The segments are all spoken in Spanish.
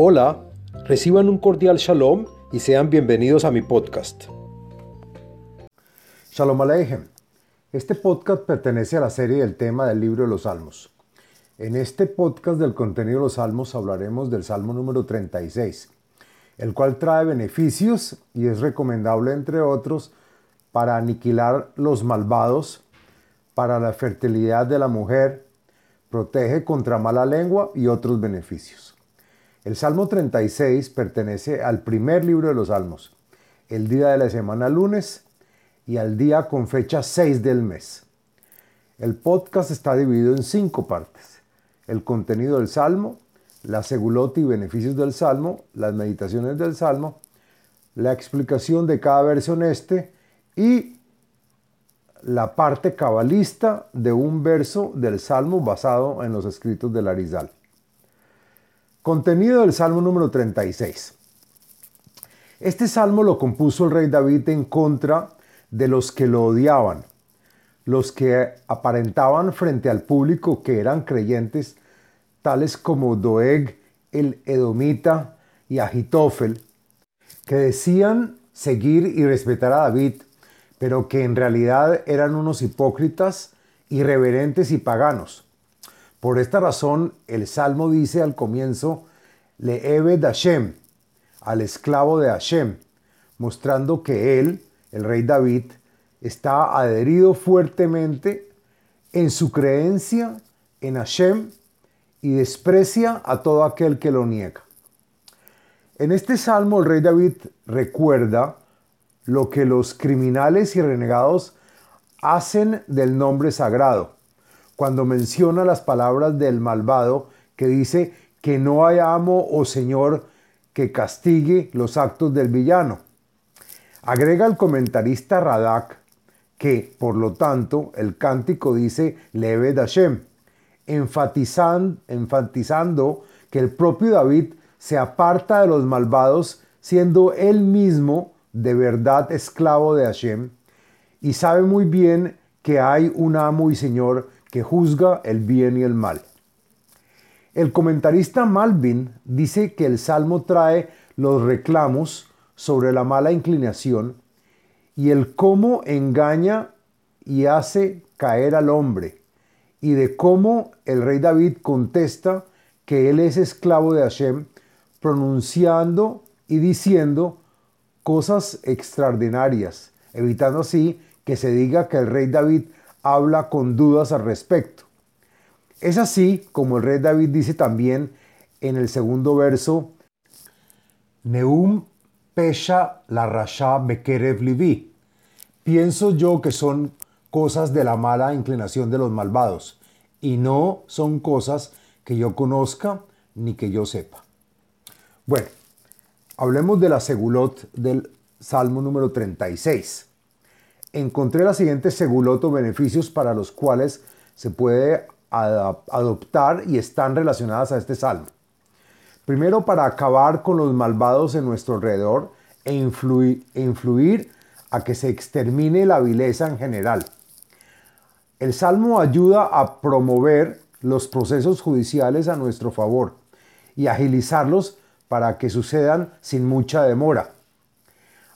Hola, reciban un cordial shalom y sean bienvenidos a mi podcast. Shalom Aleichem. Este podcast pertenece a la serie del tema del libro de los Salmos. En este podcast del contenido de los Salmos hablaremos del Salmo número 36, el cual trae beneficios y es recomendable, entre otros, para aniquilar los malvados, para la fertilidad de la mujer, protege contra mala lengua y otros beneficios. El Salmo 36 pertenece al primer libro de los Salmos, el día de la semana lunes y al día con fecha 6 del mes. El podcast está dividido en cinco partes. El contenido del Salmo, la segulot y beneficios del Salmo, las meditaciones del Salmo, la explicación de cada verso en este y la parte cabalista de un verso del Salmo basado en los escritos del Arizal. Contenido del Salmo número 36. Este salmo lo compuso el rey David en contra de los que lo odiaban, los que aparentaban frente al público que eran creyentes, tales como Doeg, el Edomita y Agitofel, que decían seguir y respetar a David, pero que en realidad eran unos hipócritas, irreverentes y paganos. Por esta razón, el Salmo dice al comienzo, Le'eved Hashem, al esclavo de Hashem, mostrando que él, el rey David, está adherido fuertemente en su creencia en Hashem y desprecia a todo aquel que lo niega. En este salmo el rey David recuerda lo que los criminales y renegados hacen del nombre sagrado, cuando menciona las palabras del malvado que dice que no hay amo o señor que castigue los actos del villano. Agrega el comentarista Radak que, por lo tanto, el cántico dice Leve Hashem, enfatizando, enfatizando que el propio David se aparta de los malvados, siendo él mismo de verdad esclavo de Hashem y sabe muy bien que hay un amo y señor que juzga el bien y el mal. El comentarista Malvin dice que el salmo trae los reclamos sobre la mala inclinación y el cómo engaña y hace caer al hombre, y de cómo el rey David contesta que él es esclavo de Hashem, pronunciando y diciendo cosas extraordinarias, evitando así que se diga que el rey David habla con dudas al respecto. Es así como el rey David dice también en el segundo verso, Neum pesha la rasha bekerev livi. Pienso yo que son cosas de la mala inclinación de los malvados, y no son cosas que yo conozca ni que yo sepa. Bueno, Hablemos de la segulot del Salmo número 36. Encontré la siguiente segulot o beneficios para los cuales se puede adoptar y están relacionadas a este salmo. Primero, para acabar con los malvados en nuestro alrededor e influir, e influir a que se extermine la vileza en general. El salmo ayuda a promover los procesos judiciales a nuestro favor y agilizarlos para que sucedan sin mucha demora.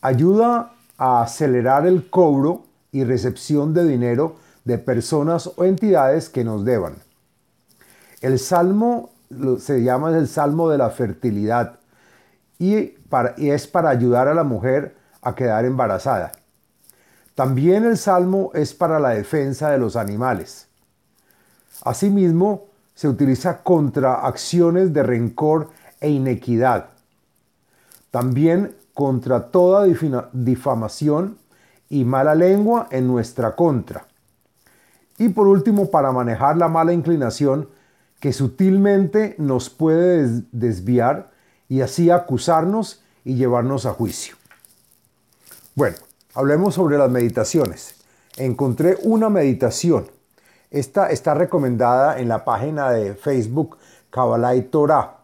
Ayuda a acelerar el cobro y recepción de dinero de personas o entidades que nos deban. El salmo se llama el salmo de la fertilidad y, es para ayudar a la mujer a quedar embarazada. También el salmo es para la defensa de los animales. Asimismo, se utiliza contra acciones de rencor e inequidad. También contra toda difamación y mala lengua en nuestra contra. Y por último, para manejar la mala inclinación que sutilmente nos puede desviar y así acusarnos y llevarnos a juicio. Bueno, hablemos sobre las meditaciones. Encontré una meditación. Esta está recomendada en la página de Facebook Kabbalah y Torah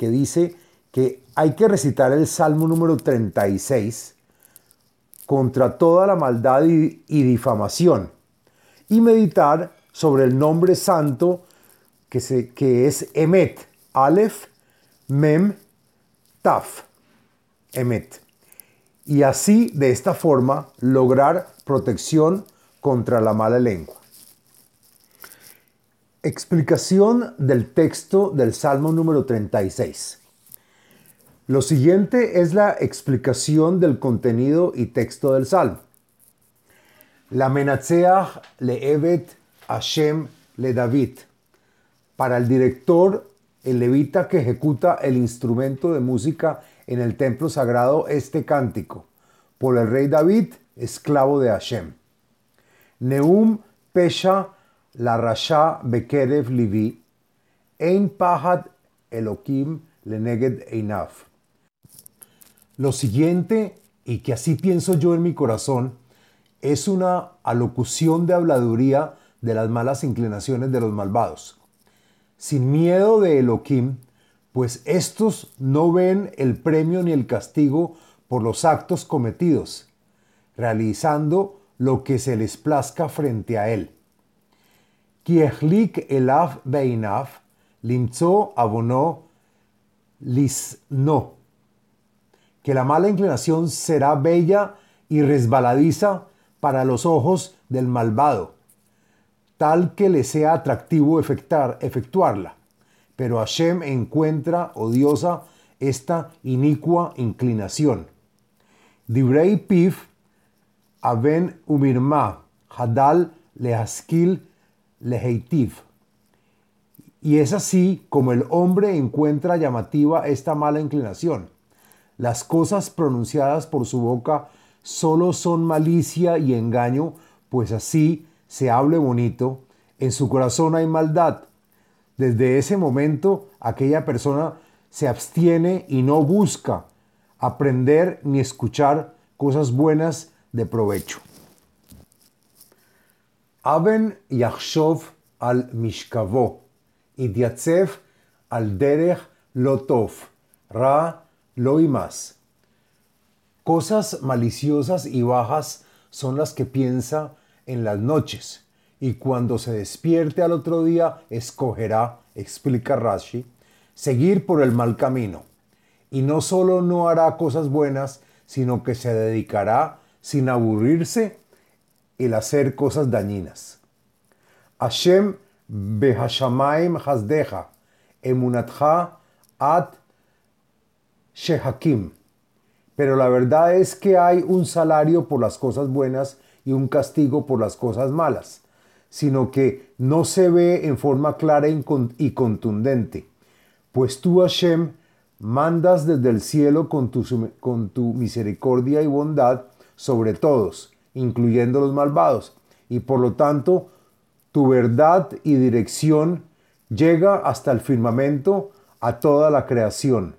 que dice que hay que recitar el Salmo número 36 contra toda la maldad y, difamación y meditar sobre el nombre santo que, se, que es Emet, Aleph, Mem, Taf, Emet. Y así, de esta forma, lograr protección contra la mala lengua. Explicación del texto del Salmo número 36. Lo siguiente es la explicación del contenido y texto del Salmo. La menatzeach le Evet Hashem le David. Para el director, el levita que ejecuta el instrumento de música en el templo sagrado este cántico. Por el rey David, esclavo de Hashem. Neum Pesha la Rasha Bekerev Livi, Ein Pahad Elohim Leneged Einaf. Lo siguiente, y que así pienso yo en mi corazón, es una alocución de habladuría de las malas inclinaciones de los malvados. Sin miedo de Elohim, pues estos no ven el premio ni el castigo por los actos cometidos, realizando lo que se les plazca frente a él. Kiehlik elaf beinaf, limzo abono lisno. Que la mala inclinación será bella y resbaladiza para los ojos del malvado, tal que le sea atractivo efectuar, efectuarla. Pero Hashem encuentra odiosa esta inicua inclinación. Divrei pif aven umirma hadal lehaskil leheitiv. Y es así como el hombre encuentra llamativa esta mala inclinación. Las cosas pronunciadas por su boca solo son malicia y engaño, pues así se hable bonito, en su corazón hay maldad. Desde ese momento aquella persona se abstiene y no busca aprender ni escuchar cosas buenas de provecho. Aben yachshov al mishkavo, idyatzef al derech lotov, ra lo más. Cosas maliciosas y bajas son las que piensa en las noches, y cuando se despierte al otro día escogerá, explica Rashi, seguir por el mal camino. Y no solo no hará cosas buenas, sino que se dedicará sin aburrirse el hacer cosas dañinas. Hashem behashamaim hasdeja, emunatcha at shehakim. Pero la verdad es que hay un salario por las cosas buenas y un castigo por las cosas malas, sino que no se ve en forma clara y contundente. Pues tú, Hashem, mandas desde el cielo con tu, con tu misericordia y bondad sobre todos, incluyendo los malvados, y por lo tanto tu verdad y dirección llega hasta el firmamento a toda la creación.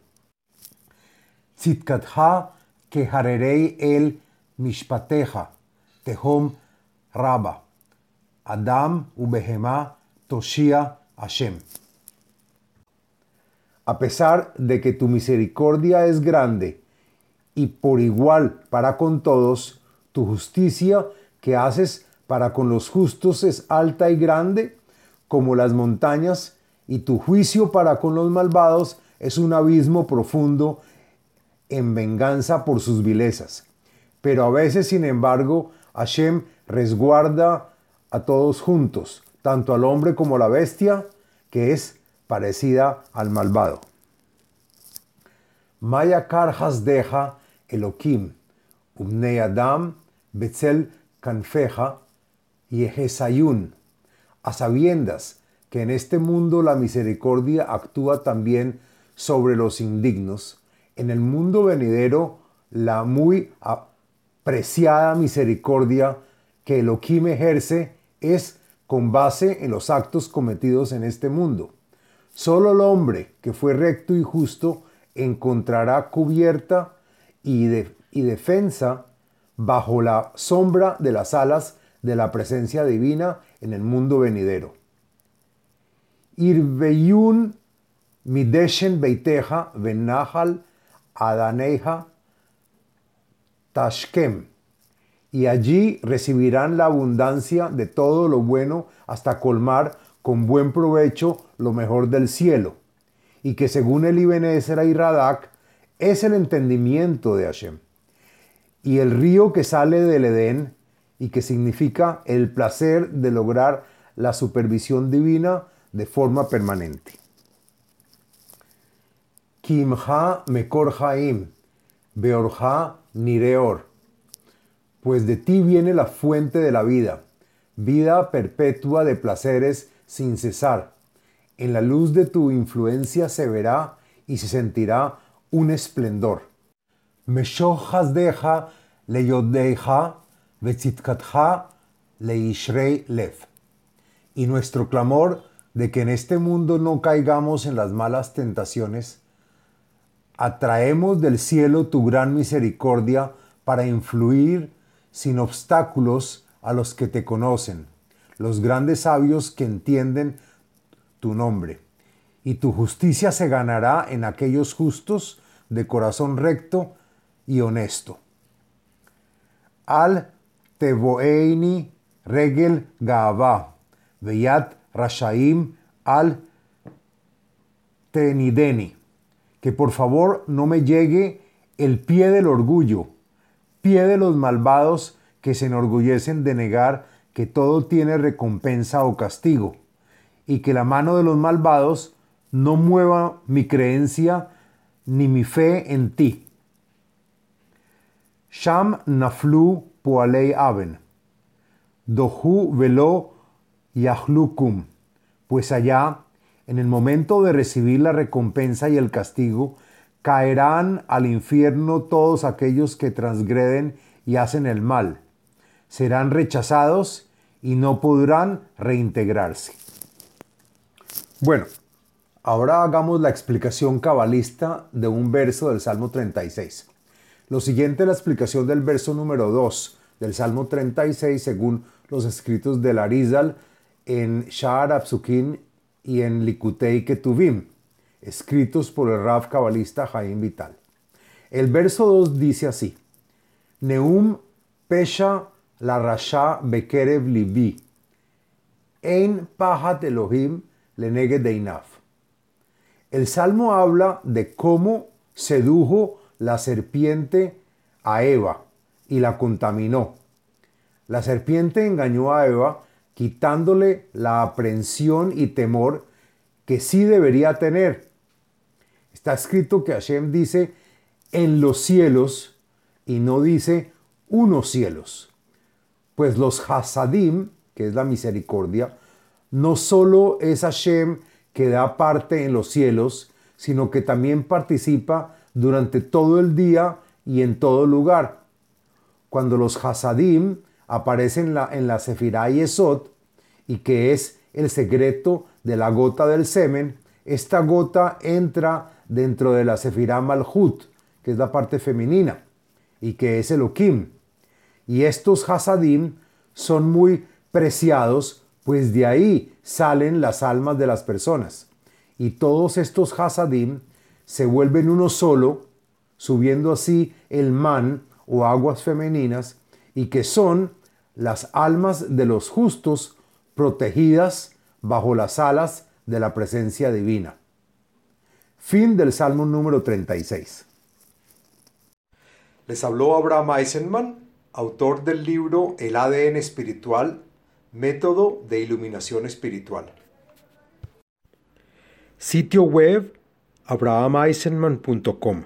Tzitkatha keharerei el mishpateja, tehom raba, Adam ubehema toshia Hashem. A pesar de que tu misericordia es grande y por igual para con todos, tu justicia que haces para con los justos es alta y grande como las montañas, y tu juicio para con los malvados es un abismo profundo en venganza por sus vilezas. Pero a veces, sin embargo, Hashem resguarda a todos juntos, tanto al hombre como a la bestia, que es parecida al malvado. Maya karjas deja Elohim, umnei Adam, betzel kanfeja, y Ejezayun, a sabiendas que en este mundo la misericordia actúa también sobre los indignos, en el mundo venidero la muy apreciada misericordia que Elohim ejerce es con base en los actos cometidos en este mundo. Solo el hombre que fue recto y justo encontrará cubierta y, defensa bajo la sombra de las alas de la presencia divina en el mundo venidero. Irveyun mideshen beiteja venahal adaneja tashkem. Y allí recibirán la abundancia de todo lo bueno hasta colmar con buen provecho lo mejor del cielo. y que según el Ibn Ezra y Radak es el entendimiento de Hashem. Y el río que sale del Edén y que significa el placer de lograr la supervisión divina de forma permanente. Kimha mekor haim, beorha nireor. Pues de ti viene la fuente de la vida, vida perpetua de placeres sin cesar. En la luz de tu influencia se verá y se sentirá un esplendor. deja leyodeja vezitkatja leishrei lev. Y nuestro clamor de que en este mundo no caigamos en las malas tentaciones, atraemos del cielo tu gran misericordia para influir sin obstáculos a los que te conocen, los grandes sabios que entienden tu nombre. Y tu justicia se ganará en aquellos justos de corazón recto y honesto. Al Teboeini Regel Gaava, Veyat Rashaim Al Tenideni. Que por favor no me llegue el pie del orgullo, pie de los malvados que se enorgullecen de negar que todo tiene recompensa o castigo, y que la mano de los malvados no mueva mi creencia ni mi fe en ti. Sham naflu poalei aven, dohu velo yahlukum, pues allá, en el momento de recibir la recompensa y el castigo, caerán al infierno todos aquellos que transgreden y hacen el mal. Serán rechazados y no podrán reintegrarse. Bueno, Ahora hagamos la explicación cabalista de un verso del Salmo 36. Lo siguiente es la explicación del verso número 2 del Salmo 36 según los escritos de Arizal en Sha'ar Absukin y en Likutei Ketuvim, escritos por el Rav cabalista Jaim Vital. El verso 2 dice así: Neum pesha la rasha bekerev libi, ein pahat Elohim deinaf. El Salmo habla de cómo sedujo la serpiente a Eva y la contaminó. La serpiente engañó a Eva quitándole la aprensión y temor que sí debería tener. Está escrito que Hashem dice en los cielos y no dice unos cielos. Pues los Hasadim, que es la misericordia, no solo es Hashem que da parte en los cielos, sino que también participa durante todo el día y en todo lugar. Cuando los Hasadim aparecen en la, en la Sefirah y y que es el secreto de la gota del semen, esta gota entra dentro de la Sefirah Malhut, que es la parte femenina, y que es el Okim. Y estos Hasadim son muy preciados pues de ahí salen las almas de las personas. Y todos estos hasadim se vuelven uno solo, subiendo así el man o aguas femeninas, y que son las almas de los justos protegidas bajo las alas de la presencia divina. Fin del Salmo número 36. Les habló Abraham Eisenman, autor del libro El ADN espiritual Método de iluminación espiritual. Sitio web abrahameisenman.com